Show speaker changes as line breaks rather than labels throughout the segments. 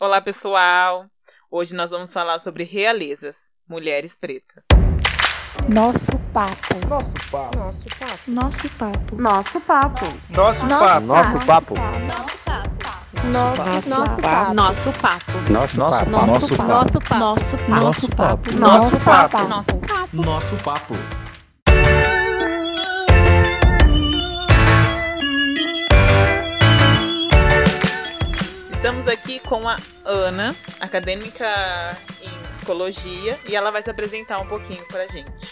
Olá, pessoal! Hoje nós vamos falar sobre realezas, mulheres pretas.
Nosso papo.
Nosso papo.
Nosso papo.
Nosso papo.
Nosso papo.
Nosso
Nosso
papo.
Nosso papo.
Nosso,
Nosso papo.
Nosso papo.
Nosso papo.
Nosso papo.
Nosso papo.
Nosso nosso papo.
Nosso papo.
Nosso papo.
Nosso papo.
Estamos aqui com a Ana, acadêmica em psicologia, e ela vai se apresentar um pouquinho pra gente.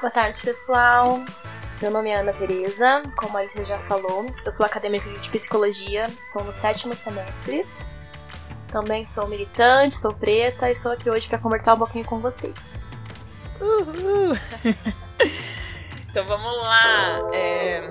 Boa tarde, pessoal. Meu nome é Ana Tereza, como a Alice já falou, eu sou acadêmica de psicologia, estou no sétimo semestre. Também sou militante, sou preta e estou aqui hoje para conversar um pouquinho com vocês.
Uhul! então vamos lá. é,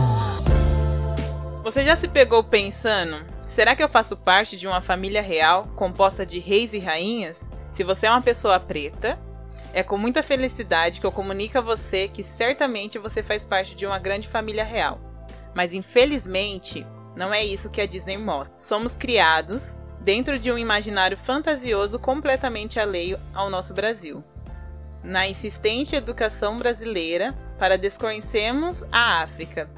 Você já se pegou pensando? Será que eu faço parte de uma família real composta de reis e rainhas? Se você é uma pessoa preta, é com muita felicidade que eu comunico a você que certamente você faz parte de uma grande família real. Mas infelizmente, não é isso que a Disney mostra. Somos criados dentro de um imaginário fantasioso completamente alheio ao nosso Brasil. Na insistente educação brasileira para desconhecermos a África,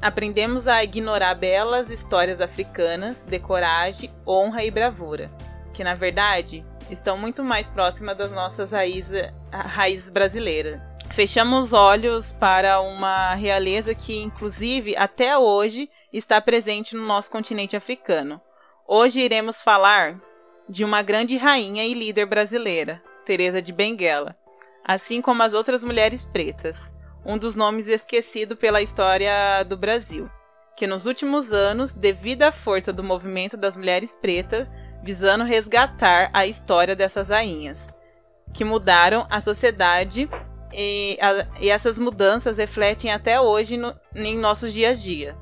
aprendemos a ignorar belas histórias africanas de coragem, honra e bravura, que na verdade estão muito mais próximas das nossas raízes, brasileiras. Fechamos os olhos para uma realeza que, inclusive, até hoje está presente no nosso continente africano. Hoje iremos falar de uma grande rainha e líder brasileira, Teresa de Benguela, assim como as outras mulheres pretas um dos nomes esquecido pela história do Brasil, que nos últimos anos, devido à força do movimento das mulheres pretas, visando resgatar a história dessas rainhas, que mudaram a sociedade e, a- e essas mudanças refletem até hoje no- em nossos dias a dia.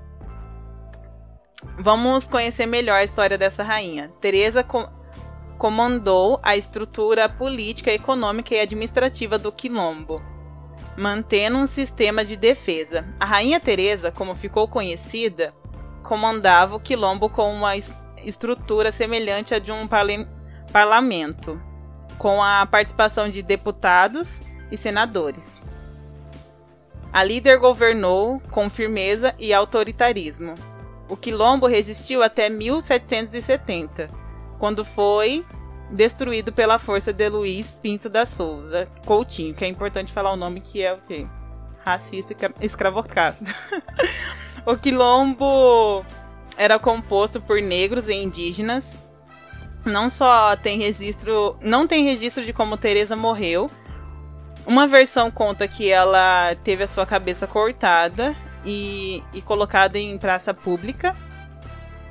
Vamos conhecer melhor a história dessa rainha. Teresa co- comandou a estrutura política, econômica e administrativa do Quilombo mantendo um sistema de defesa. A Rainha Teresa, como ficou conhecida, comandava o quilombo com uma es- estrutura semelhante à de um parlamento, com a participação de deputados e senadores. A líder governou com firmeza e autoritarismo. O quilombo resistiu até 1770, quando foi destruído pela força de Luiz Pinto da Souza Coutinho, que é importante falar o nome que é o quê? Racista e escra- escravocrata. o quilombo era composto por negros e indígenas. Não só tem registro, não tem registro de como Teresa morreu. Uma versão conta que ela teve a sua cabeça cortada e, e colocada em praça pública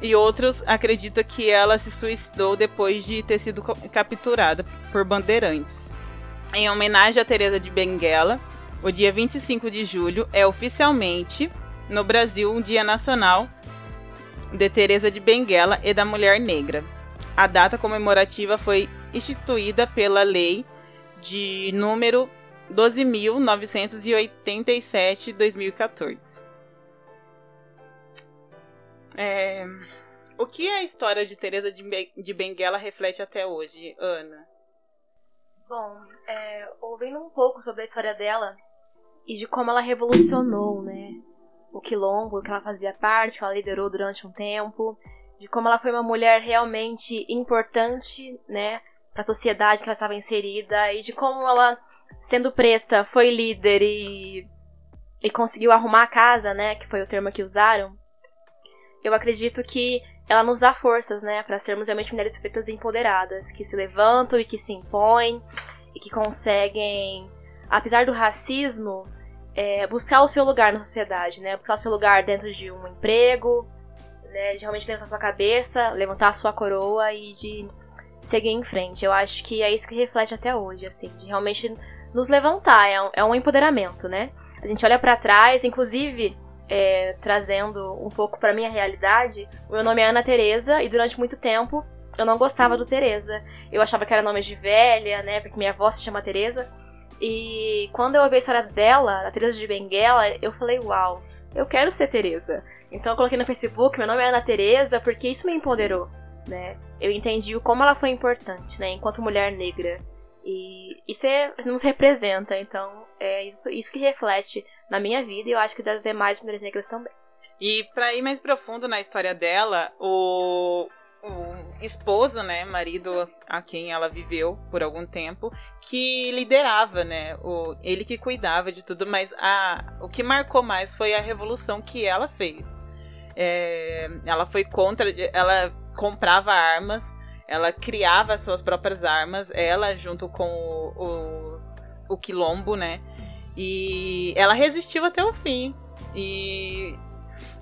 e outros acreditam que ela se suicidou depois de ter sido capturada por bandeirantes. Em homenagem a Teresa de Benguela, o dia 25 de julho é oficialmente no Brasil um dia nacional de Teresa de Benguela e da Mulher Negra. A data comemorativa foi instituída pela lei de número 12.987/2014. É, o que a história de Teresa de de Benguela reflete até hoje, Ana?
Bom, é, ouvindo um pouco sobre a história dela e de como ela revolucionou, né? O quilombo, que ela fazia parte, que ela liderou durante um tempo, de como ela foi uma mulher realmente importante, né, para a sociedade que ela estava inserida e de como ela, sendo preta, foi líder e e conseguiu arrumar a casa, né, que foi o termo que usaram. Eu acredito que ela nos dá forças, né, para sermos realmente mulheres pretas empoderadas, que se levantam e que se impõem e que conseguem, apesar do racismo, é, buscar o seu lugar na sociedade, né, buscar o seu lugar dentro de um emprego, né? De realmente levantar sua cabeça, levantar a sua coroa e de seguir em frente. Eu acho que é isso que reflete até hoje, assim, de realmente nos levantar. É um, é um empoderamento, né? A gente olha para trás, inclusive. É, trazendo um pouco para minha realidade, o meu nome é Ana Teresa e durante muito tempo eu não gostava do Teresa. Eu achava que era nome de velha, né? Porque minha avó se chama Teresa. E quando eu ouvi a história dela, a Teresa de Benguela, eu falei, uau, eu quero ser Teresa. Então eu coloquei no Facebook, meu nome é Ana Teresa, porque isso me empoderou, né? Eu entendi como ela foi importante, né, enquanto mulher negra. E isso é, nos representa, então é isso, isso que reflete na minha vida e eu acho que das demais mulheres negras também.
E para ir mais profundo na história dela, o, o esposo, né, marido a quem ela viveu por algum tempo, que liderava, né, o, ele que cuidava de tudo, mas a, o que marcou mais foi a revolução que ela fez. É, ela foi contra, ela comprava armas, ela criava suas próprias armas, ela junto com o, o, o quilombo, né, e ela resistiu até o fim. E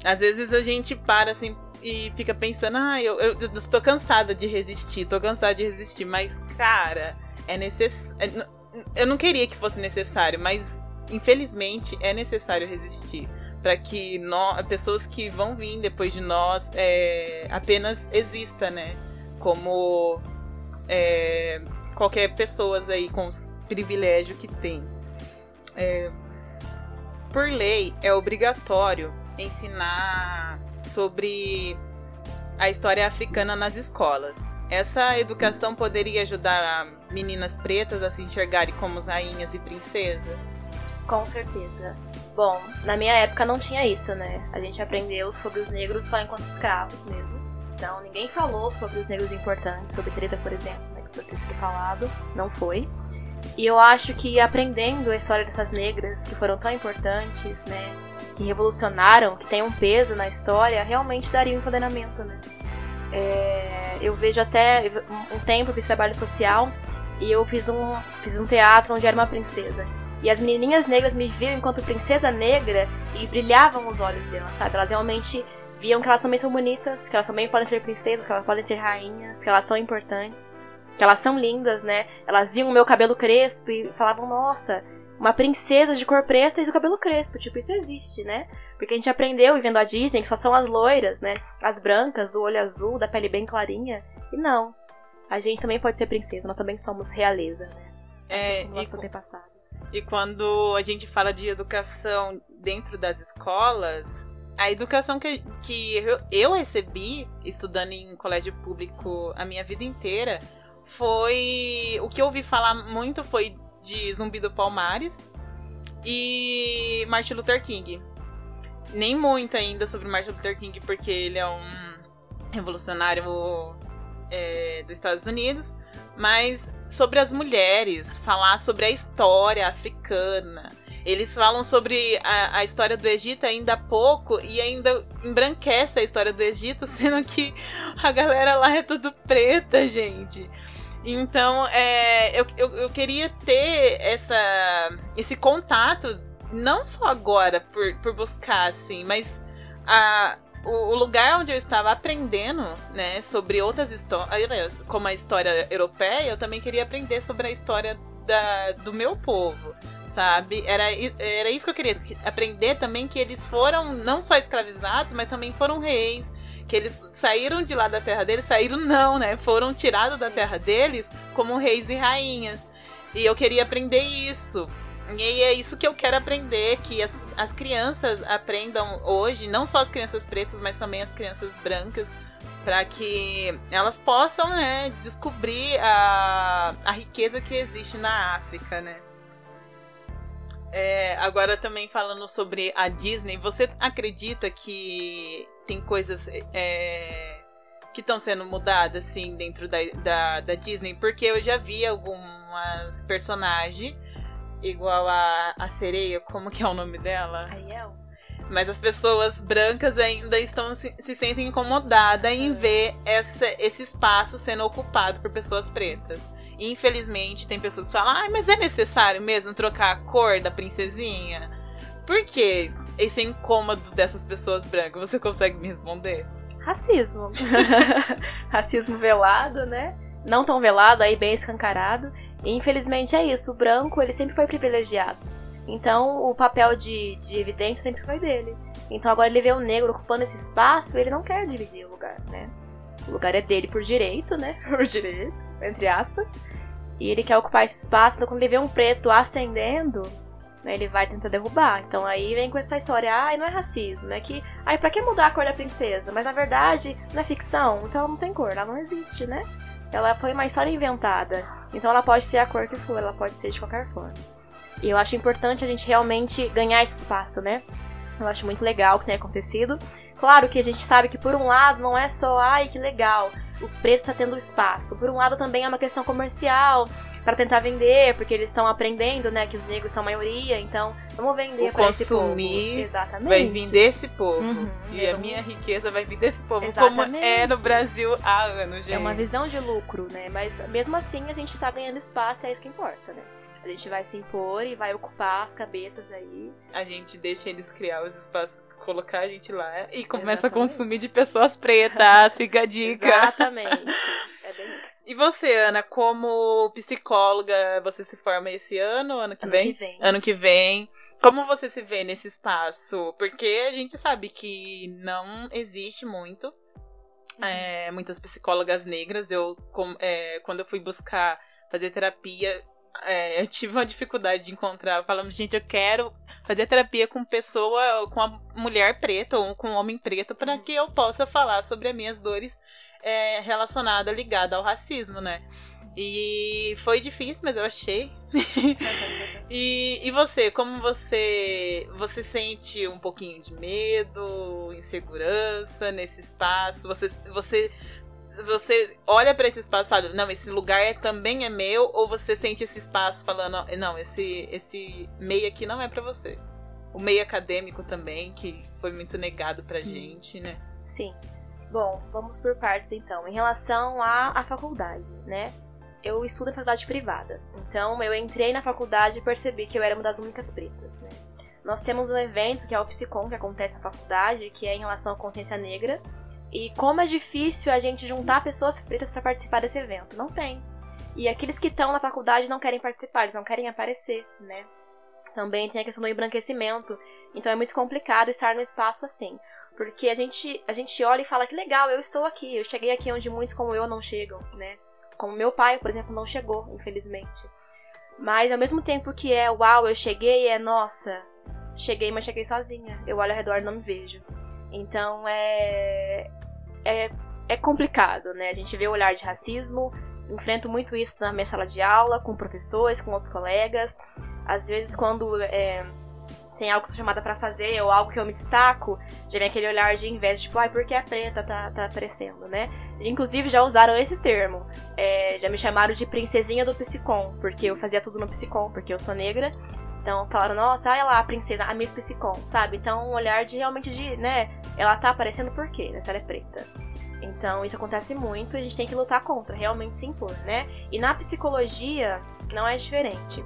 às vezes a gente para assim e fica pensando, ah, eu, eu, eu tô cansada de resistir, tô cansada de resistir, mas, cara, é necessário. Eu não queria que fosse necessário, mas infelizmente é necessário resistir para que nós, pessoas que vão vir depois de nós é, apenas exista, né? Como é, qualquer pessoa aí com os privilégios que tem. É, por lei, é obrigatório ensinar sobre a história africana nas escolas. Essa educação poderia ajudar meninas pretas a se enxergarem como rainhas e princesas?
Com certeza. Bom, na minha época não tinha isso, né? A gente aprendeu sobre os negros só enquanto escravos mesmo. Então ninguém falou sobre os negros importantes, sobre Teresa, por exemplo, né, que foi ter falado, não foi. E eu acho que aprendendo a história dessas negras que foram tão importantes, né, que revolucionaram, que tem um peso na história, realmente daria um empoderamento, né? É, eu vejo até um tempo eu fiz trabalho social e eu fiz um, fiz um teatro onde era uma princesa. E as menininhas negras me viam enquanto princesa negra e brilhavam os olhos delas, sabe? Elas realmente viam que elas também são bonitas, que elas também podem ser princesas, que elas podem ser rainhas, que elas são importantes, que elas são lindas, né? Elas viam o meu cabelo crespo e falavam, nossa, uma princesa de cor preta e do cabelo crespo. Tipo, isso existe, né? Porque a gente aprendeu vendo a Disney que só são as loiras, né? As brancas, do olho azul, da pele bem clarinha. E não. A gente também pode ser princesa, nós também somos realeza, né? Assim
é,
como nossos antepassados.
E quando a gente fala de educação dentro das escolas, a educação que, que eu recebi estudando em colégio público a minha vida inteira foi. O que eu ouvi falar muito foi de Zumbi do Palmares e Martin Luther King. Nem muito ainda sobre Martin Luther King, porque ele é um revolucionário é, dos Estados Unidos, mas sobre as mulheres, falar sobre a história africana. Eles falam sobre a, a, história do Egito ainda há pouco e ainda embranquece a história do Egito, sendo que a galera lá é tudo preta, gente. Então, é, eu, eu, eu, queria ter essa, esse contato, não só agora por, por buscar, assim, mas a, o, lugar onde eu estava aprendendo, né, sobre outras histórias, como a história europeia, eu também queria aprender sobre a história da, do meu povo, sabe? Era, era isso que eu queria, aprender também que eles foram não só escravizados, mas também foram reis, que eles saíram de lá da terra deles, saíram não, né? Foram tirados da terra deles como reis e rainhas. E eu queria aprender isso. E é isso que eu quero aprender, que as, as crianças aprendam hoje, não só as crianças pretas, mas também as crianças brancas, para que elas possam, né, descobrir a, a riqueza que existe na África, né? É, agora também falando sobre a Disney, você acredita que tem coisas é, que estão sendo mudadas, assim, dentro da, da, da, Disney, porque eu já vi algumas personagens, igual a, a sereia, como que é o nome dela?
Ariel.
Mas as pessoas brancas ainda estão se, se sentem incomodadas em ver essa, esse espaço sendo ocupado por pessoas pretas. infelizmente, tem pessoas que falam, ah, mas é necessário mesmo trocar a cor da princesinha? Por quê? Esse incômodo dessas pessoas brancas? Você consegue me responder?
racismo. racismo velado, né? Não tão velado, aí bem escancarado. E infelizmente é isso, o branco ele sempre foi privilegiado. Então o papel de, de evidência sempre foi dele. Então agora ele vê o negro ocupando esse espaço, ele não quer dividir o lugar, né? O lugar é dele por direito, né? Por direito, entre aspas. E ele quer ocupar esse espaço, então quando ele vê um preto ascendendo, né, ele vai tentar derrubar. Então aí vem com essa história, ai, não é racismo, é que, ai, pra que mudar a cor da princesa? Mas na verdade, não é ficção, então ela não tem cor, ela não existe, né? Ela foi uma história inventada. Então ela pode ser a cor que for, ela pode ser de qualquer forma. E eu acho importante a gente realmente ganhar esse espaço, né? Eu acho muito legal o que tem acontecido. Claro que a gente sabe que por um lado não é só, ai, que legal, o preto está tendo espaço. Por um lado também é uma questão comercial, para tentar vender, porque eles estão aprendendo, né, que os negros são maioria, então vamos vender para esse povo.
consumir
Exatamente.
vai vir desse povo.
Uhum.
E a minha riqueza vai vir desse povo,
Exatamente.
como é no Brasil há anos, gente.
É uma visão de lucro, né? Mas mesmo assim a gente está ganhando espaço, é isso que importa, né? A gente vai se impor e vai ocupar as cabeças aí.
A gente deixa eles criar os espaços, colocar a gente lá e começa a
Exatamente.
consumir de pessoas pretas, fica a dica.
Exatamente. é bem isso.
E você, Ana, como psicóloga, você se forma esse ano, ano que
Ano
vem?
que vem.
Ano que vem. Como você se vê nesse espaço? Porque a gente sabe que não existe muito.
Uhum.
é, muitas psicólogas negras. Eu, com- é, quando eu fui buscar fazer terapia, é, eu tive uma dificuldade de encontrar. Falando, gente, eu quero fazer terapia com pessoa, com uma mulher preta ou com um homem preto, para
Uhum.
que eu possa falar sobre as minhas dores é, relacionadas, ligadas ao racismo, né? E foi difícil, mas eu achei. E, e você, como você você sente um pouquinho de medo, insegurança nesse espaço? Você você você olha para esse espaço e fala, não, esse lugar é, também é meu, ou você sente esse espaço falando, não, esse esse meio aqui não é para você. O meio acadêmico também, que foi muito negado pra gente, né?
Sim. Bom, vamos por partes então. Em relação à, à faculdade, né? Eu estudo em faculdade privada. Então eu entrei na faculdade e percebi que eu era uma das únicas pretas, né? Nós temos um evento que é o Psicom, que acontece na faculdade, que é em relação à consciência negra. E como é difícil a gente juntar pessoas pretas para participar desse evento. Não tem. E aqueles que estão na faculdade não querem participar, eles não querem aparecer, né? Também tem a questão do embranquecimento. Então é muito complicado estar no espaço assim. Porque a gente, a gente olha e fala que legal, eu estou aqui, eu cheguei aqui onde muitos como eu não chegam, né? Como meu pai, por exemplo, não chegou, infelizmente. Mas ao mesmo tempo que é uau, eu cheguei, é nossa, cheguei, mas cheguei sozinha. Eu olho ao redor e não me vejo. Então é. É, é complicado, né? A gente vê o olhar de racismo, enfrento muito isso na minha sala de aula, com professores, com outros colegas. Às vezes, quando é, tem algo que sou chamada pra fazer ou algo que eu me destaco, já vem aquele olhar de inveja, tipo, ai, por que a preta tá, tá aparecendo, né? Inclusive já usaram esse termo. É, já me chamaram de princesinha do Psicom, porque eu fazia tudo no Psicom, porque eu sou negra. Então falaram, nossa, olha lá a princesa, a Miss Psicom, sabe? Então um olhar de realmente de, né? Ela tá aparecendo por quê, né? Se ela é preta. Então isso acontece muito e a gente tem que lutar contra, realmente se impor, né? E na psicologia não é diferente.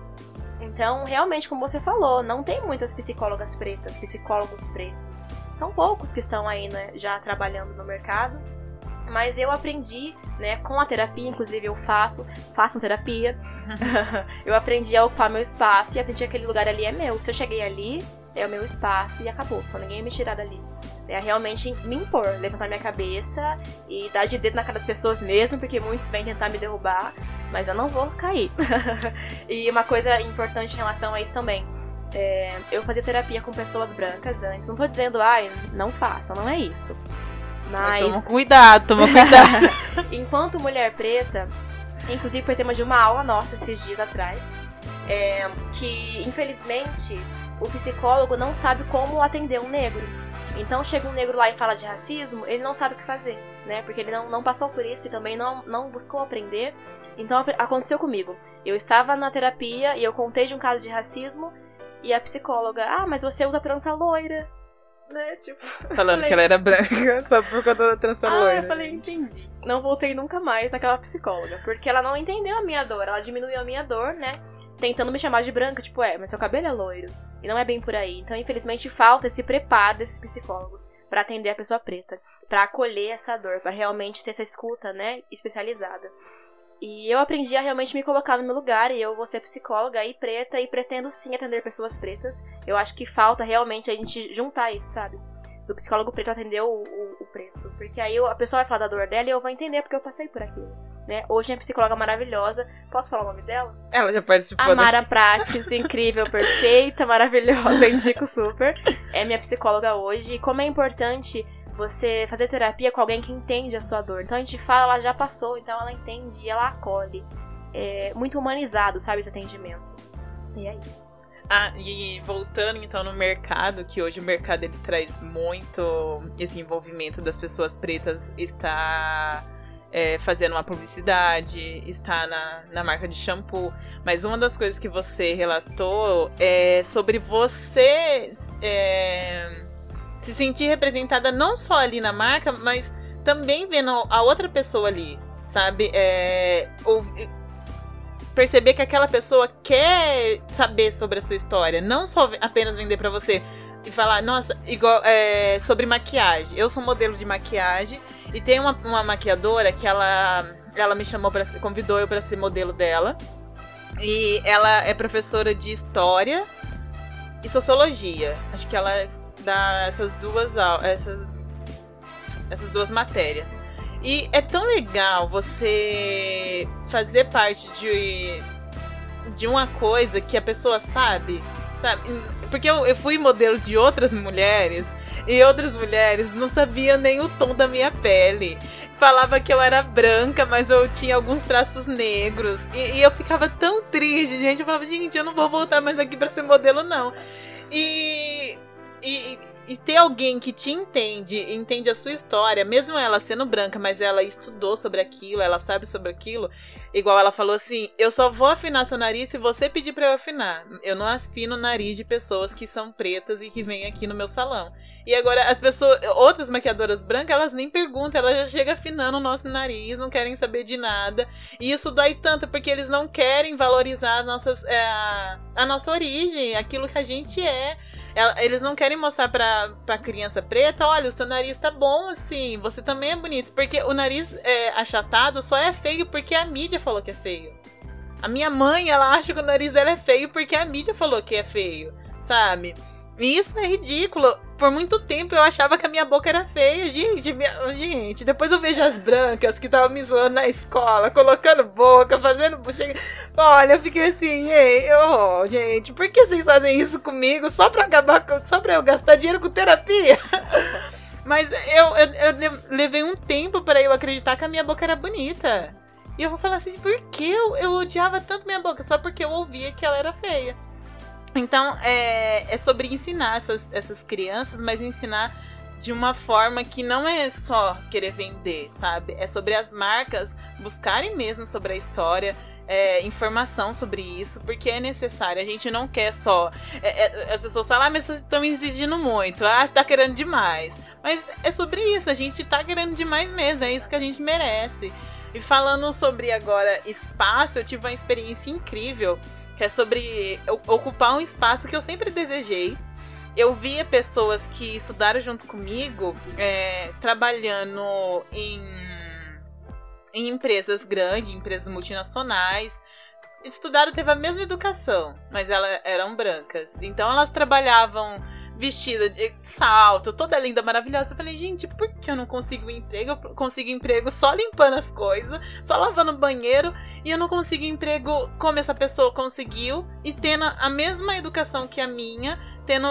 Então, realmente, como você falou, não tem muitas psicólogas pretas, psicólogos pretos. São poucos que estão aí, né, já trabalhando no mercado. Mas eu aprendi, né, com a terapia, inclusive eu faço, faço terapia. eu aprendi a ocupar meu espaço e aprendi que aquele lugar ali é meu. Se eu cheguei ali, é o meu espaço e acabou. Então ninguém me tirar dali. É realmente me impor, levantar minha cabeça e dar de dedo na cara das pessoas mesmo, porque muitos vêm tentar me derrubar, mas eu não vou cair. e uma coisa importante em relação a isso também. É, eu fazia terapia com pessoas brancas antes. Não tô dizendo, ai, não façam, não é isso.
Mas
Mas.
toma cuidado, toma cuidado.
Enquanto mulher preta, inclusive foi tema de uma aula nossa esses dias atrás, é, que infelizmente o psicólogo não sabe como atender um negro. Então chega um negro lá e fala de racismo, ele não sabe o que fazer, né? Porque ele não, não passou por isso e também não, não buscou aprender. Então aconteceu comigo. Eu estava na terapia e eu contei de um caso de racismo e a psicóloga, ah, mas você usa trança loira. Né? Tipo,
Falando que ela era branca só por conta da trança
ah,
loira.
eu falei, entendi. Não voltei nunca mais naquela psicóloga. Porque ela não entendeu a minha dor. Ela diminuiu a minha dor, né? Tentando me chamar de branca. Tipo, é, mas seu cabelo é loiro. E não é bem por aí. Então, infelizmente, falta esse preparo desses psicólogos pra atender a pessoa preta. Pra acolher essa dor, pra realmente ter essa escuta, né, especializada. E eu aprendi a realmente me colocar no meu lugar, e eu vou ser psicóloga e preta, e pretendo sim atender pessoas pretas. Eu acho que falta realmente a gente juntar isso, sabe? Do psicólogo preto atender o, o, o preto. Porque aí eu- a pessoa vai falar da dor dela e eu vou entender porque eu passei por aquilo. Né? Hoje minha psicóloga maravilhosa. Posso falar o nome dela?
Ela já participou
A Mara Prates, incrível, perfeita, maravilhosa, indico super. É minha psicóloga hoje. E como é importante você fazer terapia com alguém que entende a sua dor. Então a gente fala, ela já passou, então ela entende e ela acolhe. É muito humanizado, sabe, esse atendimento. E é isso.
Ah, e voltando então no mercado, que hoje o mercado ele traz muito esse envolvimento das pessoas pretas, está é, fazendo uma publicidade, está na, na marca de shampoo. Mas uma das coisas que você relatou é sobre você é, se sentir representada não só ali na marca, mas também vendo a outra pessoa ali, sabe? É, ou- perceber que aquela pessoa quer saber sobre a sua história, não só apenas vender pra você e falar, nossa, igual é, sobre maquiagem. Eu sou modelo de maquiagem e tem uma, uma maquiadora que ela, ela me chamou para convidou eu pra ser modelo dela. E ela é professora de história e sociologia. Acho que ela dá essas duas essas essas duas matérias. E é tão legal você fazer parte de, de uma coisa que a pessoa sabe, sabe? Porque eu, eu fui modelo de outras mulheres e outras mulheres não sabiam nem o tom da minha pele. Falava que eu era branca, mas eu tinha alguns traços negros. E, e eu ficava tão triste, gente. Eu falava, gente, eu não vou voltar mais aqui pra ser modelo, não. E, e, e ter alguém que te entende, entende a sua história, mesmo ela sendo branca, mas ela estudou sobre aquilo, ela sabe sobre aquilo, igual ela falou assim: eu só vou afinar seu nariz se você pedir pra eu afinar. Eu não afino o nariz de pessoas que são pretas e que vêm aqui no meu salão. E agora as pessoas, outras maquiadoras brancas, elas nem perguntam, elas já chegam afinando o nosso nariz, não querem saber de nada. E isso dói tanto, porque eles não querem valorizar as nossas, é, a nossa origem, aquilo que a gente é. Eles não querem mostrar pra, pra criança preta, olha, o seu nariz tá bom assim, você também é bonito. Porque o nariz é, achatado só é feio porque a mídia falou que é feio. A minha mãe, ela acha que o nariz dela é feio porque a mídia falou que é feio, sabe? Isso é ridículo. Por muito tempo eu achava que a minha boca era feia. Gente, minha- gente, depois eu vejo as brancas que estavam me zoando na escola, colocando boca, fazendo bochecha. Olha, eu fiquei assim, ei, oh, gente, por que vocês fazem isso comigo? Só pra acabar com, só pra eu gastar dinheiro com terapia? Mas eu, eu, eu le- levei um tempo pra eu acreditar que a minha boca era bonita. E eu vou falar assim, por que eu, eu odiava tanto minha boca? Só porque eu ouvia que ela era feia. Então, é, é sobre ensinar essas, essas crianças, mas ensinar de uma forma que não é só querer vender, sabe? É sobre as marcas buscarem mesmo sobre a história, é, informação sobre isso, porque é necessário. A gente não quer só. é, é, as pessoas falam, ah, mas vocês estão exigindo muito, ah, tá querendo demais. Mas é sobre isso, a gente tá querendo demais mesmo, é isso que a gente merece. E falando sobre agora espaço, eu tive uma experiência incrível, é sobre ocupar um espaço que eu sempre desejei. Eu via pessoas que estudaram junto comigo, é, trabalhando em, em empresas grandes, empresas multinacionais. Estudaram, teve a mesma educação, mas elas eram brancas. Então elas trabalhavam vestida de salto, toda linda, maravilhosa. Eu falei, gente, por que eu não consigo um emprego? Eu consigo emprego só limpando as coisas, só lavando o banheiro, e eu não consigo emprego como essa pessoa conseguiu, e tendo a mesma educação que a minha, tendo,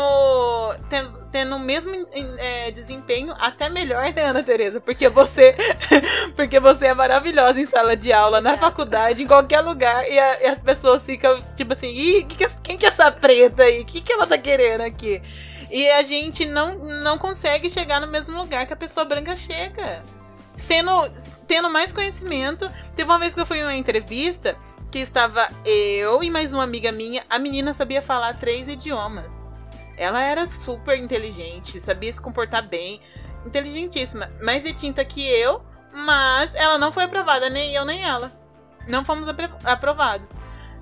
tendo, tendo o mesmo é, desempenho, até melhor, né, Ana Tereza? Porque você, porque você é maravilhosa em sala de aula, na faculdade, em qualquer lugar, e, a- e as pessoas ficam tipo assim, Ih, que que é- quem que é essa preta aí? O que, que ela tá querendo aqui? E a gente não, não consegue chegar no mesmo lugar que a pessoa branca chega. Sendo, tendo mais conhecimento. Teve uma vez que eu fui em uma entrevista que estava eu e mais uma amiga minha. A menina sabia falar três idiomas. Ela era super inteligente, sabia se comportar bem, inteligentíssima. Mais de tinta que eu, mas ela não foi aprovada, nem eu nem ela. Não fomos apro- aprovados.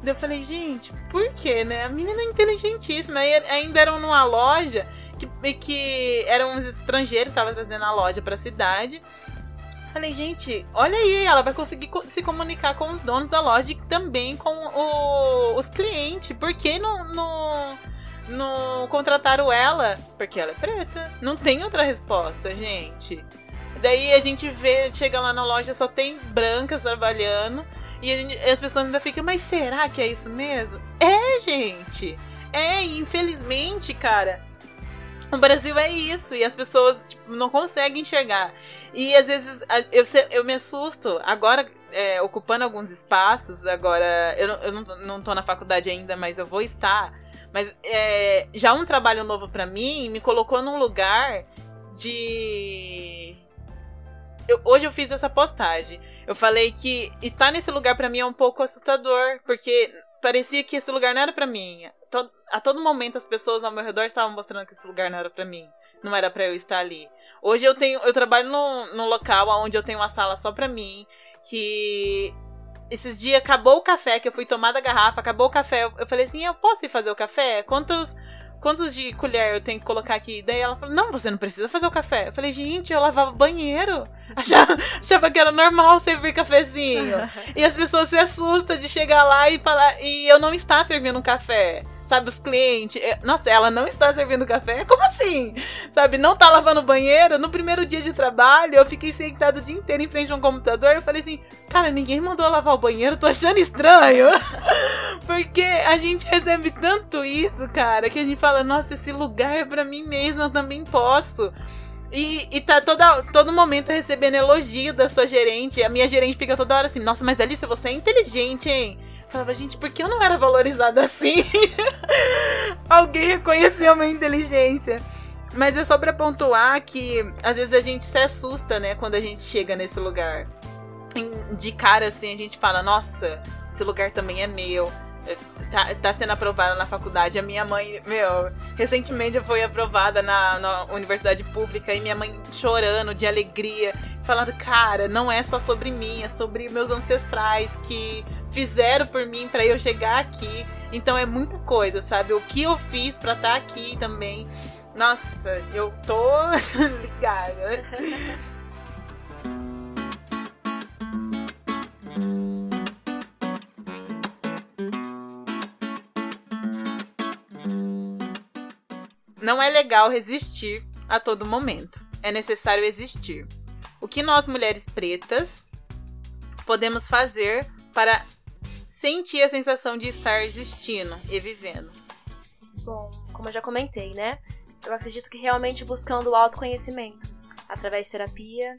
Eu falei, gente, por quê, né? A menina é inteligentíssima. E ainda eram numa loja que, que eram estrangeiros, estavam trazendo a loja pra cidade. Falei, gente, olha aí, ela vai conseguir co- se comunicar com os donos da loja e também com o- os clientes. Por que não, não, não contrataram ela? Porque ela é preta. Não tem outra resposta, gente. Daí a gente vê, chega lá na loja, só tem brancas trabalhando. E as pessoas ainda ficam, mas será que é isso mesmo? É, gente! É, infelizmente, cara, o Brasil é isso. E as pessoas tipo, não conseguem enxergar. E às vezes eu, eu me assusto. Agora, é, ocupando alguns espaços, agora. Eu, eu não, não tô na faculdade ainda, mas eu vou estar. Mas é, já um trabalho novo pra mim me colocou num lugar de. eu- hoje eu fiz essa postagem. Eu falei que estar nesse lugar pra mim é um pouco assustador, porque parecia que esse lugar não era pra mim. A todo momento as pessoas ao meu redor estavam mostrando que esse lugar não era pra mim. Não era pra eu estar ali. Hoje eu tenho, eu trabalho num, num local onde eu tenho uma sala só pra mim, que esses dias acabou o café, que eu fui tomar da garrafa, acabou o café. Eu, eu falei assim, eu posso ir fazer o café? Quantos quantos de colher eu tenho que colocar aqui? Daí ela falou, não, você não precisa fazer o café. Eu falei, gente, eu lavava banheiro. Achava, achava que era normal servir cafezinho. E as pessoas se assustam de chegar lá e falar, e eu não estar servindo um café. Sabe, os clientes. é, Nossa, ela não está servindo café? Como assim? Sabe, não tá lavando banheiro? No primeiro dia de trabalho, eu fiquei sentado o dia inteiro em frente a um computador. Eu falei assim, cara, ninguém mandou lavar o banheiro, tô achando estranho. Porque a gente recebe tanto isso, cara, que a gente fala, nossa, esse lugar é pra mim mesmo, eu também posso. E, e tá toda, todo momento recebendo elogio da sua gerente. A minha gerente fica toda hora assim, nossa, mas Alice, você é inteligente, hein? Falava, gente, por que eu não era valorizada assim? Alguém reconheceu minha inteligência. Mas é só pra pontuar que às vezes a gente se assusta, né, quando a gente chega nesse lugar. De cara, assim, a gente fala, nossa, esse lugar também é meu. É, Tá, tá sendo aprovada na faculdade. A minha mãe, meu, recentemente fui aprovada na, na universidade pública e minha mãe chorando de alegria, falando, cara, não é só sobre mim, é sobre meus ancestrais que fizeram por mim pra eu chegar aqui. Então é muita coisa, sabe? O que eu fiz pra estar aqui também. Nossa, eu tô ligada. Não é legal resistir a todo momento. É necessário existir. O que nós, mulheres pretas, podemos fazer para sentir a sensação de estar existindo e vivendo?
Bom, como eu já comentei, né? Eu acredito que realmente buscando o autoconhecimento através de terapia,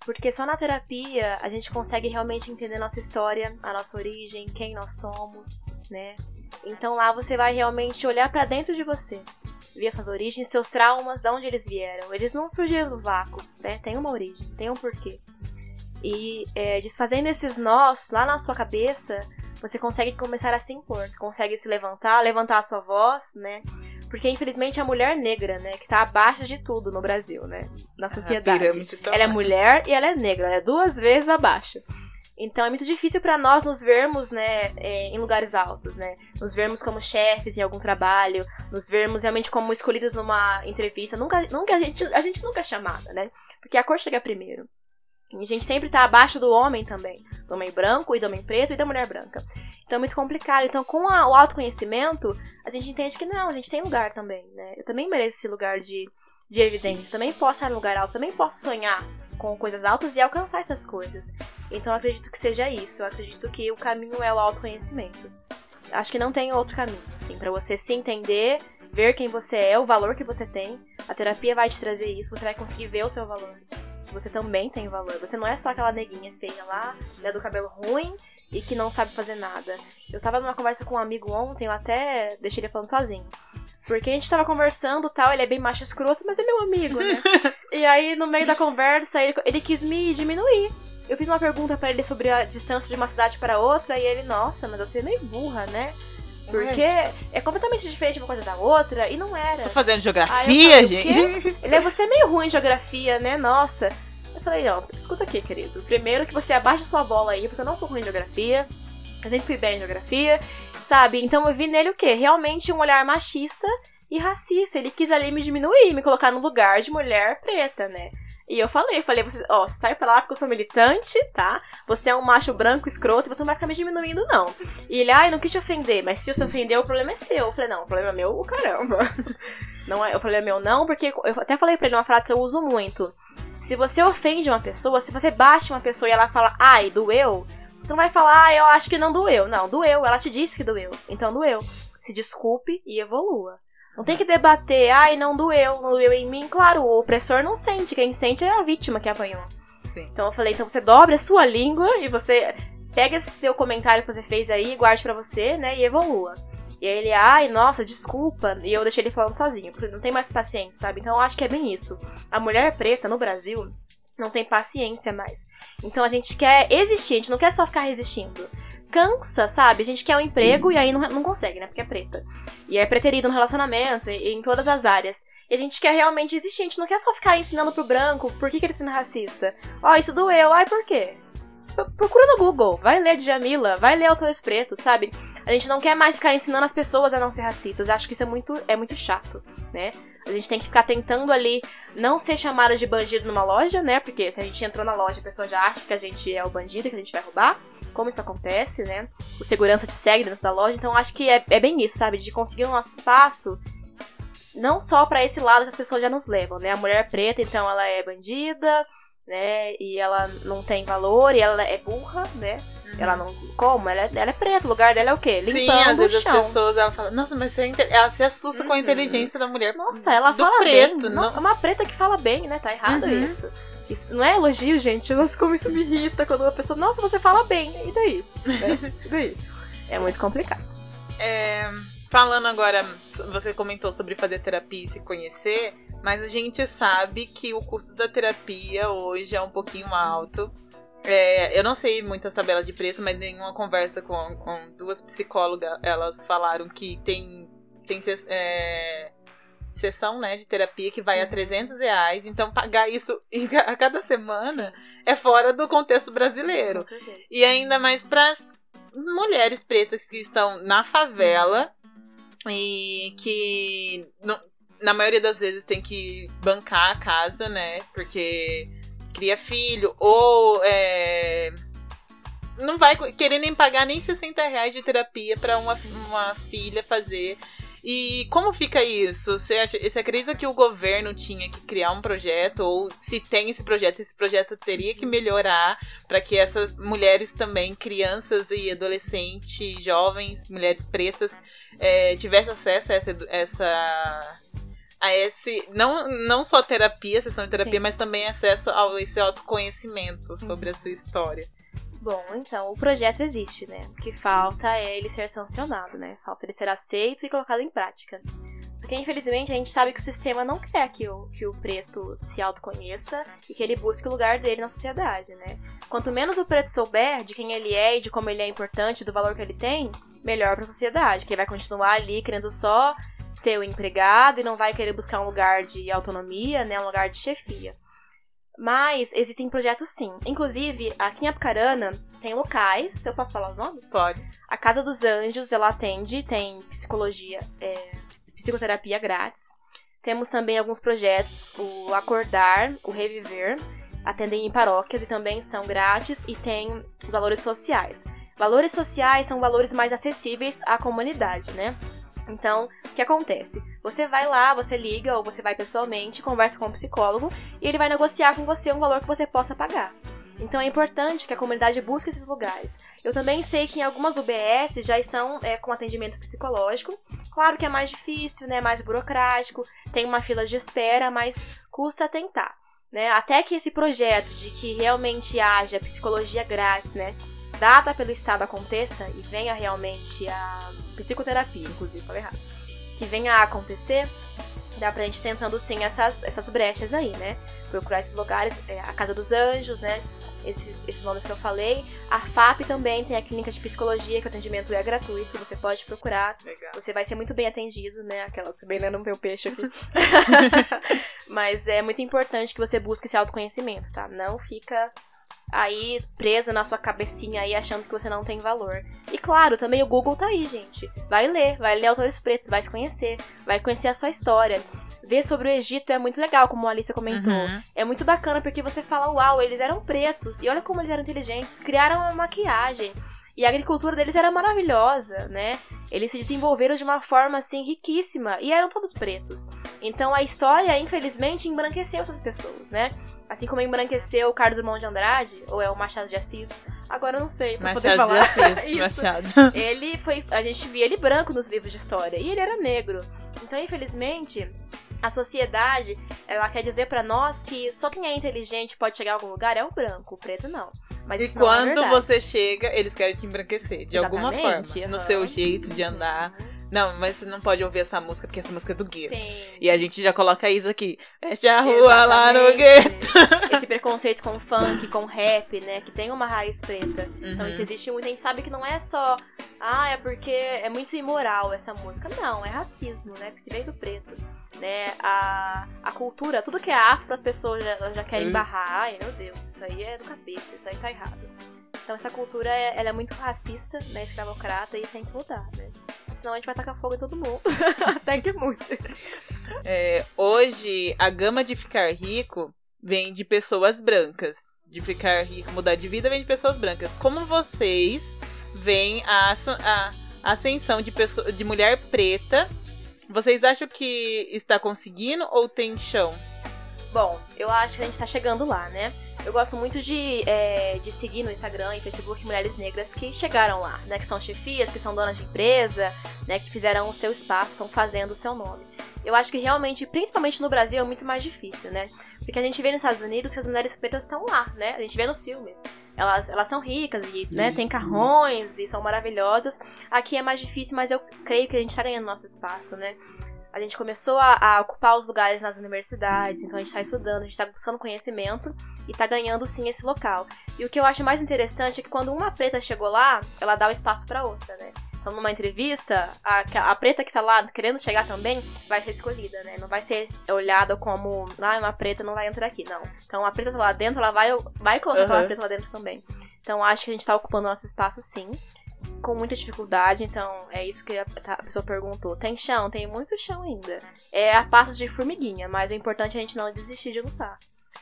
porque só na terapia a gente consegue realmente entender nossa história, a nossa origem, quem nós somos, né? Então lá você vai realmente olhar pra dentro de você, ver suas origens, seus traumas, de onde eles vieram. Eles não surgiram do vácuo, né? Tem uma origem, tem um porquê. E é, desfazendo esses nós lá na sua cabeça, você consegue começar a se impor, consegue se levantar, levantar a sua voz, né? Porque infelizmente a mulher negra, né, que tá abaixo de tudo no Brasil, né, na sociedade.
tá
Ela é mulher e ela é negra, ela é duas vezes abaixo. Então é muito difícil pra nós nos vermos, né, é, em lugares altos, né? Nos vermos como chefes em algum trabalho, nos vermos realmente como escolhidas numa entrevista. Nunca, nunca a gente, a gente nunca é chamada, né? Porque a cor chega primeiro. A gente sempre tá abaixo do homem também. Do homem branco e do homem preto e da mulher branca. Então é muito complicado. Então, com a- o autoconhecimento, a gente entende que não, a gente tem lugar também, né? Eu também mereço esse lugar de, de evidência. Também posso estar no lugar alto, também posso sonhar com coisas altas e alcançar essas coisas. Então eu acredito que seja isso. Eu acredito que o caminho é o autoconhecimento. Acho que não tem outro caminho, assim, para você se entender, ver quem você é, o valor que você tem. A terapia vai te trazer isso, você vai conseguir ver o seu valor. Você também tem valor. Você não é só aquela neguinha feia lá, né, do cabelo ruim e que não sabe fazer nada. Eu tava numa conversa com um amigo ontem, eu até deixei ele falando sozinho. Porque a gente tava conversando tal, ele é bem macho escroto, mas é meu amigo, né? e aí, no meio da conversa, ele, ele quis me diminuir. Eu fiz uma pergunta pra ele sobre a distância de uma cidade para outra, e ele, nossa, mas você é meio burra, né? Porque é completamente diferente uma coisa da outra, e não era.
Tô fazendo geografia,
falei,
gente.
Ele é você é meio ruim em geografia, né? Nossa. Eu falei, ó, escuta aqui, querido. Primeiro que você abaixa sua bola aí, porque eu não sou ruim em geografia. Eu sempre fui bem em geografia, sabe? Então eu vi nele o quê? Realmente um olhar machista e racista. Ele quis ali me diminuir, me colocar no lugar de mulher preta, né? E eu falei, falei, você, ó, sai pra lá porque eu sou militante, tá? Você é um macho branco escroto você não vai ficar me diminuindo, não. E ele, ai, não quis te ofender, mas se eu se ofender, o problema é seu. Eu falei, não, o problema é meu, caramba. Não é, o problema é meu, não, porque eu até falei pra ele uma frase que eu uso muito. Se você ofende uma pessoa, se você bate uma pessoa e ela fala, ai, doeu, você não vai falar, ah, eu acho que não doeu. Não, doeu, ela te disse que doeu. Então doeu. Se desculpe e evolua. Não tem que debater, ai, não doeu, não doeu em mim. Claro, o opressor não sente, quem sente é a vítima que apanhou.
Sim.
Então eu falei, então você dobre a sua língua e você pega esse seu comentário que você fez aí, guarde para você, né, e evolua. E aí ele, ai, nossa, desculpa. E eu deixei ele falando sozinho, porque não tem mais paciência, sabe? Então eu acho que é bem isso. A mulher preta no Brasil não tem paciência mais. Então a gente quer existir, a gente não quer só ficar resistindo. Cansa, sabe? A gente quer um emprego e aí não, não consegue, né? Porque é preta. E é preterida no relacionamento, e, em todas as áreas. E a gente quer realmente existir, a gente não quer só ficar ensinando pro branco por que, que ele ensina racista. Ó, oh, isso doeu, ai, por quê? Procura no Google, vai ler de Jamila, vai ler autores pretos, sabe? A gente não quer mais ficar ensinando as pessoas a não ser racistas. Acho que isso é muito, é muito chato, né? A gente tem que ficar tentando ali não ser chamada de bandido numa loja, né? Porque se a gente entrou na loja, a pessoa já acha que a gente é o bandido, que a gente vai roubar. Como isso acontece, né? O segurança te segue dentro da loja. Então acho que é, é bem isso, sabe? De conseguir o nosso espaço. Não só para esse lado que as pessoas já nos levam, né? A mulher preta, então, ela é bandida, né? E ela não tem valor, e ela é burra, né? Ela não. Como? Ela é, ela é preta, o lugar dela é o quê? Limpando
Sim, às vezes
chão.
as pessoas ela fala, nossa, mas você é ela se assusta com a
Uhum.
inteligência da mulher.
Nossa, ela fala
preto,
bem.
não-
Não, é uma preta que fala bem, né? Tá errado
Uhum.
isso. Isso não é elogio, gente. Nossa, como isso me irrita quando uma pessoa. Nossa, você fala bem. E daí? Né? E daí? É muito complicado.
É, falando agora, você comentou sobre fazer terapia e se conhecer, mas a gente sabe que o custo da terapia hoje é um pouquinho alto. É, eu não sei muitas tabelas de preço, mas em uma conversa com, com duas psicólogas, elas falaram que tem, tem é, sessão né, de terapia que vai a 300 reais, então pagar isso a cada semana é fora do contexto brasileiro.
Com certeza.
E ainda mais para mulheres pretas que estão na favela e que não- na maioria das vezes tem que bancar a casa, né? Porque cria filho ou é, não vai querer nem pagar nem 60 reais de terapia para uma, uma filha fazer. E como fica isso? Você, acha, você acredita que o governo tinha que criar um projeto? Ou se tem esse projeto, esse projeto teria que melhorar para que essas mulheres também, crianças e adolescentes, jovens, mulheres pretas, é, tivessem acesso a essa, essa a esse não, não só terapia, sessão de terapia,
Sim.
mas também acesso a esse autoconhecimento sobre a sua história.
Bom, então, o projeto existe, né? O que falta é ele ser sancionado, né? Falta ele ser aceito e colocado em prática. Porque, infelizmente, a gente sabe que o sistema não quer que o, que o preto se autoconheça e que ele busque o lugar dele na sociedade, né? Quanto menos o preto souber de quem ele é e de como ele é importante, do valor que ele tem, melhor pra sociedade. Que ele vai continuar ali querendo só ser o empregado e não vai querer buscar um lugar de autonomia, né? Um lugar de chefia. Mas existem projetos sim. Inclusive, aqui em Apucarana tem locais. Eu posso falar os nomes?
Pode.
A Casa dos Anjos, ela atende, tem psicologia, é, psicoterapia grátis. Temos também alguns projetos, o Acordar, o Reviver, atendem em paróquias e também são grátis e tem os valores sociais. Valores sociais são valores mais acessíveis à comunidade, né? Então, o que acontece? Você vai lá, você liga ou você vai pessoalmente, conversa com o psicólogo e ele vai negociar com você um valor que você possa pagar. Então é importante que a comunidade busque esses lugares. Eu também sei que em algumas UBS já estão é, com atendimento psicológico. Claro que é mais difícil, né? Mais burocrático, tem uma fila de espera, mas custa tentar. Né? Até que esse projeto de que realmente haja psicologia grátis, né? Data pelo Estado aconteça e venha realmente a psicoterapia, inclusive, falei errado. Que venha a acontecer, dá pra gente tentando sim essas, essas brechas aí, né? Procurar esses lugares, é, a Casa dos Anjos, né? Esses, esses nomes que eu falei. A FAP também tem a clínica de psicologia, que o atendimento é gratuito, você pode procurar.
Legal.
Você vai ser muito bem atendido, né? Aquela, você bem lendo meu peixe aqui. Mas é muito importante que você busque esse autoconhecimento, tá? Não fica aí presa na sua cabecinha aí achando que você não tem valor. E claro, também o Google tá aí, gente. Vai ler, vai ler autores pretos, vai se conhecer, vai conhecer a sua história. Ver sobre o Egito é muito legal, como a Alicia comentou.
Uhum.
É muito bacana porque você fala, uau, eles eram pretos. E olha como eles eram inteligentes. Criaram uma maquiagem. E a agricultura deles era maravilhosa, né? Eles se desenvolveram de uma forma assim riquíssima e eram todos pretos. Então a história, infelizmente, embranqueceu essas pessoas, né? Assim como embranqueceu o Carlos Drummond de Andrade, ou é o Machado de Assis. Agora eu não sei, pra poder
Machado de
falar.
Assis,
Isso.
Machado.
Ele foi. A gente via ele branco nos livros de história. E ele era negro. Então, infelizmente, a sociedade, ela quer dizer pra nós que só quem é inteligente pode chegar a algum lugar é o branco, o preto não. Mas
E
é
quando
verdade.
você chega, eles querem te embranquecer, de alguma forma.
Exatamente,
No seu jeito de andar. Não, mas você não pode ouvir essa música, porque essa música é do gueto.
Sim.
E a gente já coloca isso aqui. Fecha a rua lá no
Exatamente.
gueto.
Esse preconceito com funk, com rap, né? Que tem uma raiz preta. Então
Uhum.
isso existe muito. A gente sabe que não é só. Ah, é porque é muito imoral essa música. Não, é racismo, né? Porque veio do preto. Né? A, a cultura, tudo que é afro, as pessoas já, já querem
Uhum.
barrar. Ai, meu Deus, isso aí é do capeta, isso aí tá errado. Então essa cultura, é- ela é muito racista, né? Escravocrata, e isso tem que mudar, né? Senão a gente vai tacar fogo em todo mundo. Até que mude.
É, hoje, a gama de ficar rico vem de pessoas brancas. De ficar rico, mudar de vida, vem de pessoas brancas. Como vocês veem a, a ascensão de, pessoa, de mulher preta? Vocês acham que está conseguindo ou tem chão?
Bom, eu acho que a gente tá chegando lá, né? Eu gosto muito de, é, de seguir no Instagram e Facebook mulheres negras que chegaram lá, né? Que são chefias, que são donas de empresa, né? Que fizeram o seu espaço, estão fazendo o seu nome. Eu acho que realmente, principalmente no Brasil, é muito mais difícil, né? Porque a gente vê nos Estados Unidos que as mulheres pretas estão lá, né? A gente vê nos filmes. Elas, elas são ricas e, né, tem carrões e são maravilhosas. Aqui é mais difícil, mas eu creio que a gente tá ganhando nosso espaço, né? A gente começou a, a ocupar os lugares nas universidades, então a gente tá estudando, a gente tá buscando conhecimento e tá ganhando sim esse local. E o que eu acho mais interessante é que quando uma preta chegou lá, ela dá o espaço pra outra, né? Então, numa entrevista, a, a preta que tá lá querendo chegar também vai ser escolhida, né? Não vai ser olhada como, ah, uma preta não vai entrar aqui, não. Então, a preta tá lá dentro, ela vai, vai colocar
Uhum.
preta lá dentro também. Então, acho que a gente tá ocupando nosso espaço sim com muita dificuldade, então é isso que a, a pessoa perguntou. Tem chão? Tem muito chão ainda. É a passos de formiguinha, mas o importante é a gente não desistir de lutar.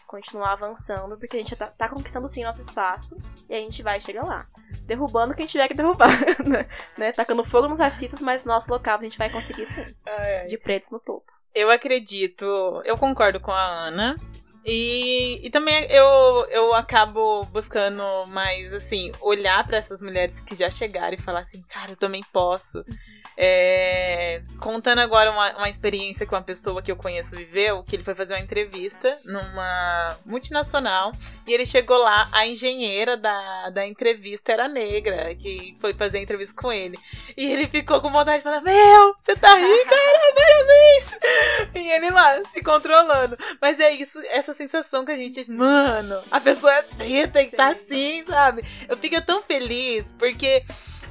Continuar avançando, porque a gente tá, tá conquistando sim nosso espaço e a gente vai chegar lá. Derrubando quem tiver que derrubar, né? Tacando fogo nos racistas, mas nosso local a gente vai conseguir sim. De pretos no topo.
Eu acredito, eu concordo com a Ana. E, e também eu, eu acabo buscando mais, assim, olhar para essas mulheres que já chegaram e falar assim, cara, eu também posso. É, contando agora uma, uma experiência que uma pessoa que eu conheço viveu, que ele foi fazer uma entrevista numa multinacional e ele chegou lá, a engenheira da, da entrevista era negra, que foi fazer a entrevista com ele. E ele ficou com vontade de falar: Meu, você tá rica, parabéns! E ele lá, se controlando. Mas é isso, essa sensação que a gente, mano, a pessoa é preta e tá assim, sabe? Eu fico tão feliz porque.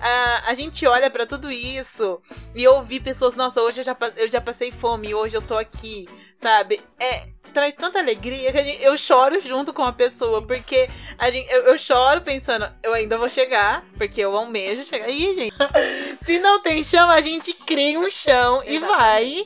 A, a gente olha pra tudo isso e ouvir pessoas, nossa, hoje eu já, eu já passei fome, hoje eu tô aqui, sabe? É, traz tanta alegria que gente- eu choro junto com a pessoa, porque a gente, eu, eu choro pensando, eu ainda vou chegar, porque eu almejo chegar. Ih, gente, se não tem chão, a gente cria um chão e vai.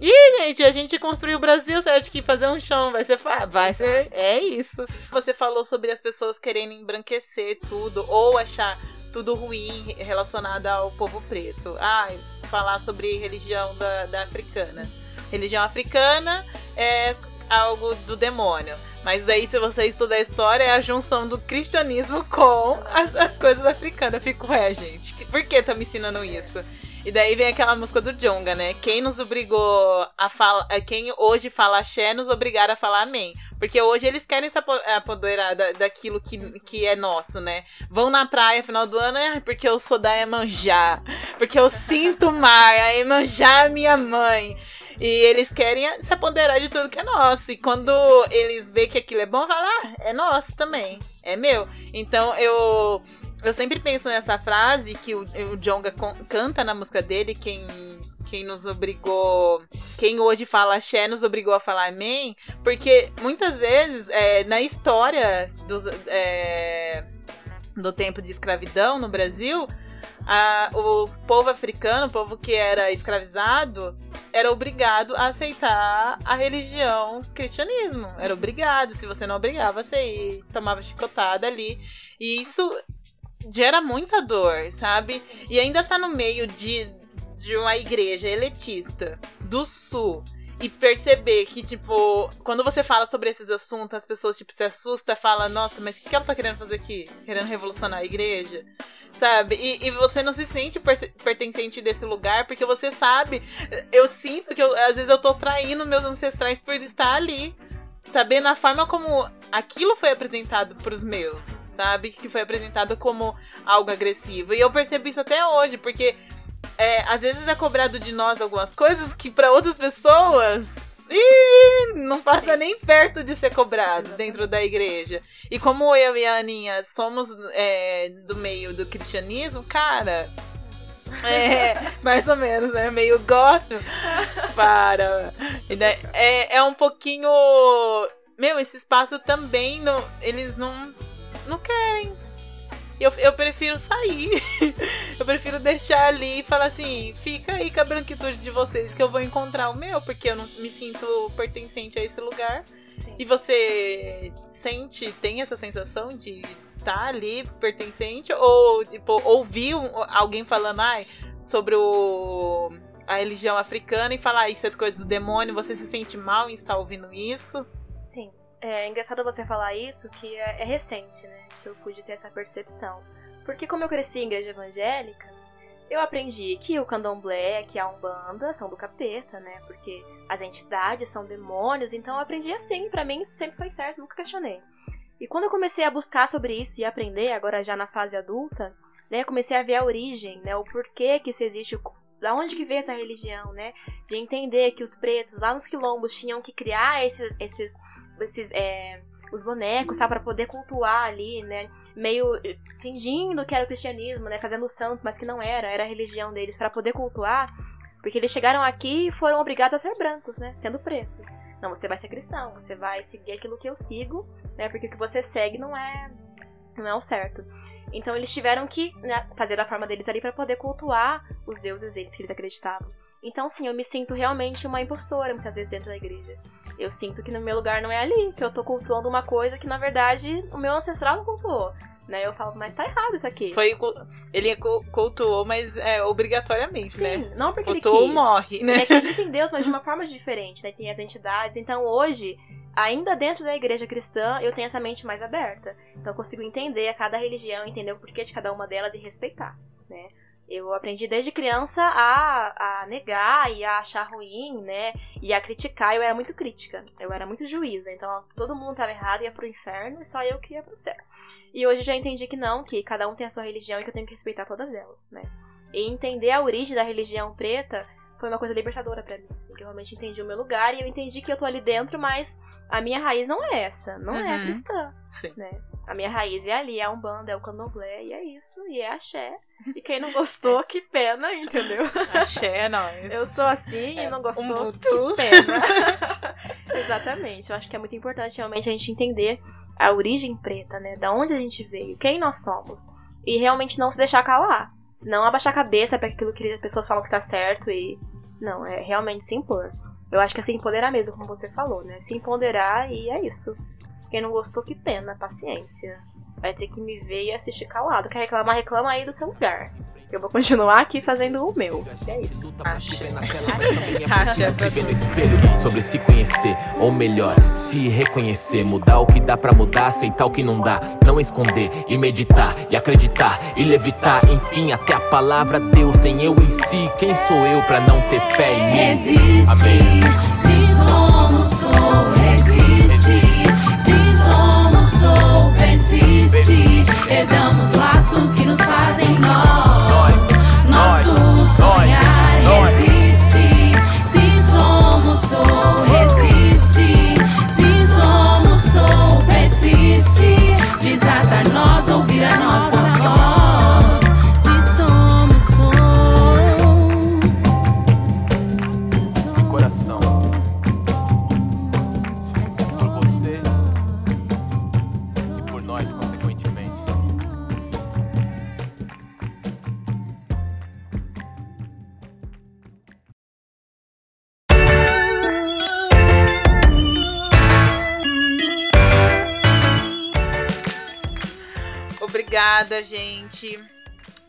E, gente, a gente construiu o Brasil, você acha que fazer um chão vai ser fácil? Vai ser. É isso. Você falou sobre as pessoas querendo embranquecer tudo, ou achar tudo ruim relacionado ao povo preto. Ah, falar sobre religião da, da africana. Religião africana é algo do demônio. Mas daí, se você estudar a história, é a junção do cristianismo com as, as coisas africanas. Eu fico, ué, gente, por que tá me ensinando isso? E daí vem aquela música do Jonga, né? Quem nos obrigou a falar. Quem hoje fala axé nos obrigaram a falar amém. Porque hoje eles querem se apo- apoderar da, daquilo que, que é nosso, né? Vão na praia final do ano, é porque eu sou da Emanjá. Porque eu sinto o mar, a Emanjá é minha mãe. E eles querem se apoderar de tudo que é nosso. E quando eles veem que aquilo é bom, falam, ah, é nosso também. É meu. Então eu. Eu sempre penso nessa frase que o, o Jonga canta na música dele, quem, quem nos obrigou, quem hoje fala axé nos obrigou a falar amém, porque muitas vezes é, na história dos, é, do tempo de escravidão no Brasil, a, o povo africano, o povo que era escravizado, era obrigado a aceitar a religião cristianismo. Era obrigado. Se você não obrigava, você ia, tomava chicotada ali. E isso gera muita dor, sabe? E ainda tá no meio de, de uma igreja eletista do sul e perceber que, tipo, quando você fala sobre esses assuntos, as pessoas, tipo, se assustam, falam, nossa, mas o que ela tá querendo fazer aqui? Querendo revolucionar a igreja? Sabe? E, e você não se sente pertencente desse lugar, porque você sabe, eu sinto que eu, às vezes eu tô traindo meus ancestrais por estar ali. Sabendo a forma como aquilo foi apresentado pros meus, sabe? Que foi apresentado como algo agressivo. E eu percebo isso até hoje, porque é, às vezes é cobrado de nós algumas coisas que para outras pessoas ih, não passa nem perto de ser cobrado dentro da igreja. E como eu e a Aninha somos é, do meio do cristianismo, cara. É, mais ou menos, né? Meio gosto. Para. É, é um pouquinho. Meu, esse espaço também. Não, eles não. Não querem eu, eu prefiro sair. eu prefiro deixar ali e falar assim: fica aí com a branquitude de vocês que eu vou encontrar o meu, porque eu não me sinto pertencente a esse lugar. Sim. E você sente, tem essa sensação de estar tá ali pertencente? Ou, tipo, ouvir alguém falando, ai, sobre o, a religião africana e falar ah, isso é coisa do demônio, você se sente mal em estar ouvindo isso?
Sim. É engraçado você falar isso, que é, é recente, né? Que eu pude ter essa percepção. Porque como eu cresci em igreja evangélica, eu aprendi que o candomblé, que a umbanda, são do capeta, né? Porque as entidades são demônios, então eu aprendi assim, para mim isso sempre foi certo, nunca questionei. E quando eu comecei a buscar sobre isso e aprender, agora já na fase adulta, né, comecei a ver a origem, né, o porquê que isso existe, da onde que veio essa religião, né, de entender que os pretos lá nos quilombos tinham que criar esses, esses esses é, os bonecos, sabe, para poder cultuar ali, né, meio fingindo que era o cristianismo, né, fazendo santos, mas que não era, era a religião deles para poder cultuar, porque eles chegaram aqui e foram obrigados a ser brancos, né, sendo pretos. Não, você vai ser cristão, você vai seguir aquilo que eu sigo, né, porque o que você segue não é não é o certo. Então eles tiveram que né, fazer da forma deles ali para poder cultuar os deuses deles que eles acreditavam. Então, sim, eu me sinto realmente uma impostora muitas vezes dentro da igreja. Eu sinto que no meu lugar não é ali, que eu tô cultuando uma coisa que na verdade o meu ancestral não cultuou. Né? Eu falo, mas tá errado isso aqui.
Foi, ele cultuou, mas é obrigatoriamente,
Sim,
né?
não porque
cultuou,
ele quis.
morre, né?
Ele acredita em Deus, mas de uma forma diferente, né? Tem as entidades. Então hoje, ainda dentro da igreja cristã, eu tenho essa mente mais aberta. Então eu consigo entender a cada religião, entender o porquê de cada uma delas e respeitar, né? Eu aprendi desde criança a, a negar e a achar ruim, né? E a criticar. Eu era muito crítica. Eu era muito juíza. Então todo mundo estava errado e ia pro inferno e só eu que ia pro céu. E hoje já entendi que não, que cada um tem a sua religião e que eu tenho que respeitar todas elas, né? E entender a origem da religião preta foi uma coisa libertadora para mim, assim, que eu realmente entendi o meu lugar e eu entendi que eu tô ali dentro, mas a minha raiz não é essa, não uhum. é a uhum. cristã, Sim. né? A minha raiz é ali, é a Umbanda, é o Candomblé, e é isso, e é axé. E quem não gostou, que pena, entendeu?
Axé, não.
Eu sou assim é, e não gostou, um que pena. Exatamente, eu acho que é muito importante realmente a gente entender a origem preta, né? Da onde a gente veio, quem nós somos. E realmente não se deixar calar. Não abaixar a cabeça para aquilo que as pessoas falam que tá certo e. Não, é realmente se impor. Eu acho que é se empoderar mesmo, como você falou, né? Se empoderar e é isso. Quem não gostou, que pena, paciência. Vai ter que me ver e assistir calado. Quer reclamar, reclama aí do seu lugar. Eu vou continuar aqui fazendo o meu. É isso. Acha.
Acha. Se ver no espelho sobre se conhecer, ou melhor, se reconhecer, mudar o que dá para mudar, aceitar o que não dá, não esconder e meditar e acreditar e levitar, enfim, até a palavra Deus tem eu em si. Quem sou eu para não ter fé em mim?
Resiste, Amém.
Gente.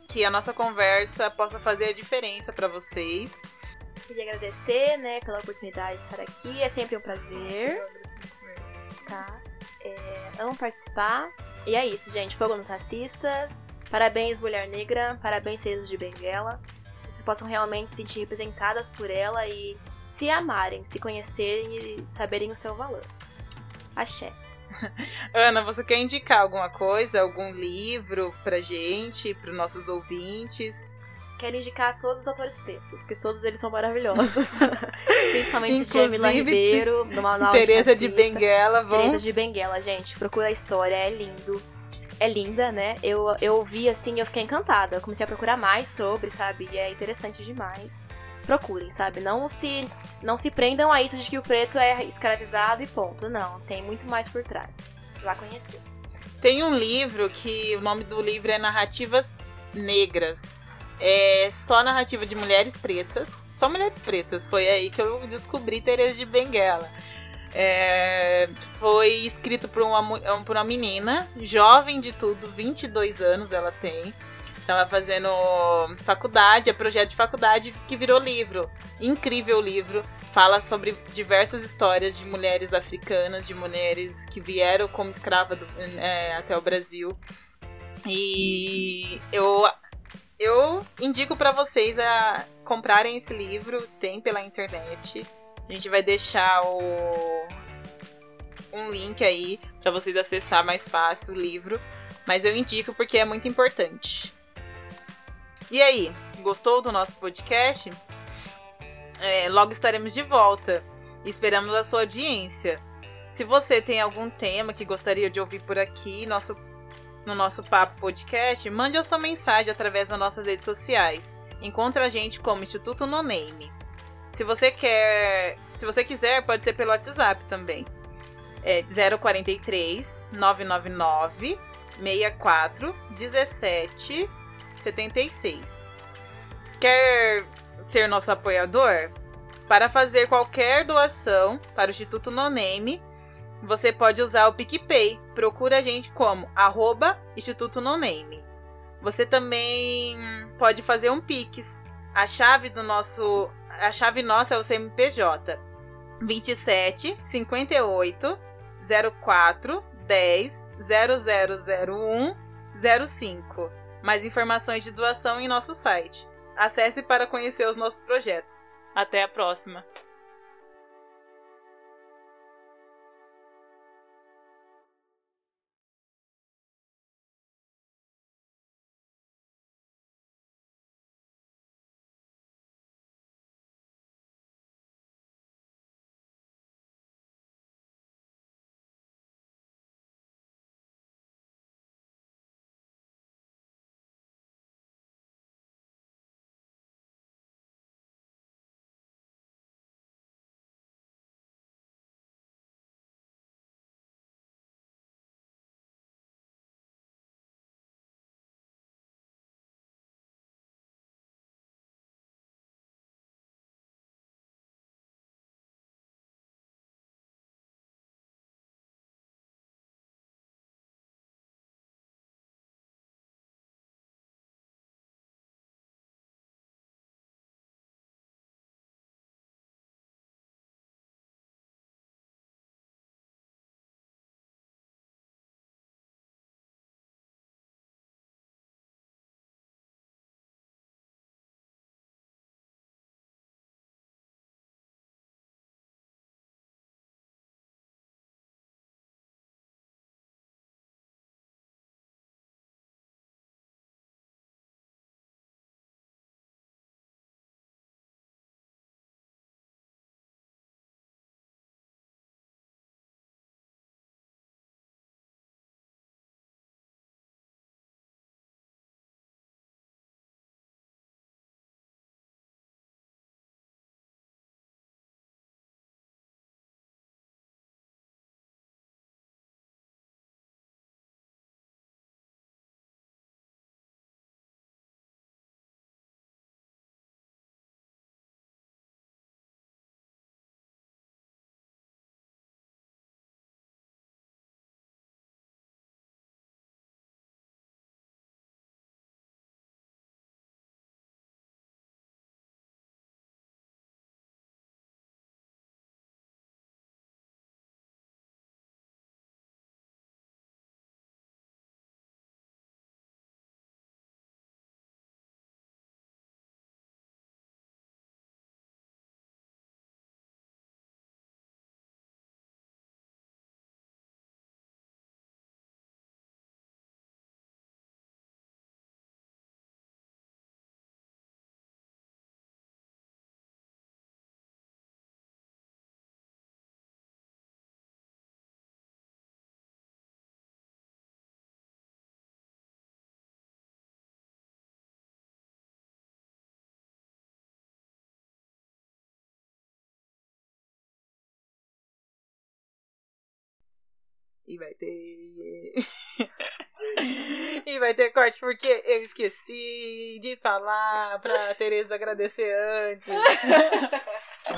Que a nossa conversa possa fazer a diferença pra vocês.
Queria agradecer, né, pela oportunidade de estar aqui. É sempre um prazer, tá? É, amo participar. E é isso, gente. Fogo nos racistas. Parabéns, Mulher Negra. Parabéns, Seres de Benguela. Que vocês possam realmente se sentir representadas por ela e se amarem, se conhecerem e saberem o seu valor. Axé.
Ana, você quer indicar alguma coisa, algum livro pra gente, pros nossos ouvintes?
Quero indicar todos os autores pretos, que todos eles são maravilhosos. Principalmente
Inclusive,
Jamila Ribeiro, do Manual
Tereza de
Racista.
Benguela, vão.
Teresa de Benguela, gente, procura a história, é lindo. É linda, né? Eu, eu vi assim, eu fiquei encantada. Eu comecei a procurar mais sobre, sabe? E é interessante demais. Procurem, sabe? Não se não se prendam a isso de que o preto é escravizado e ponto. Não, tem muito mais por trás. Vá conhecer.
Tem um livro que o nome do livro é Narrativas Negras. É só narrativa de mulheres pretas. Só mulheres pretas. Foi aí que eu descobri Teresa de Benguela. É, foi escrito por uma, por uma menina, jovem de tudo, 22 anos ela tem. Tava fazendo faculdade, é projeto de faculdade que virou livro. Incrível livro. Fala sobre diversas histórias de mulheres africanas, de mulheres que vieram como escrava do- é, até o Brasil. E eu, eu indico pra vocês a comprarem esse livro, tem pela internet. A gente vai deixar o, um link aí pra vocês acessar mais fácil o livro. Mas eu indico porque é muito importante. E aí, gostou do nosso podcast? É, logo estaremos de volta. Esperamos a sua audiência. Se você tem algum tema que gostaria de ouvir por aqui nosso, no nosso Papo Podcast, mande a sua mensagem através das nossas redes sociais. Encontre a gente como Instituto No Name. Se você quer, se você quiser, pode ser pelo WhatsApp também. É 043 999 64 17 76. Quer ser nosso apoiador? Para fazer qualquer doação para o Instituto No Name, você pode usar o PicPay. Procura a gente como arroba Instituto No Name. Você também pode fazer um Pix. A chave do nosso. A chave nossa é o CMPJ 27 58 04 10 0001 05. Mais informações de doação em nosso site. Acesse para conhecer os nossos projetos. Até a próxima! E vai ter. e vai ter corte porque eu esqueci de falar pra Tereza agradecer antes.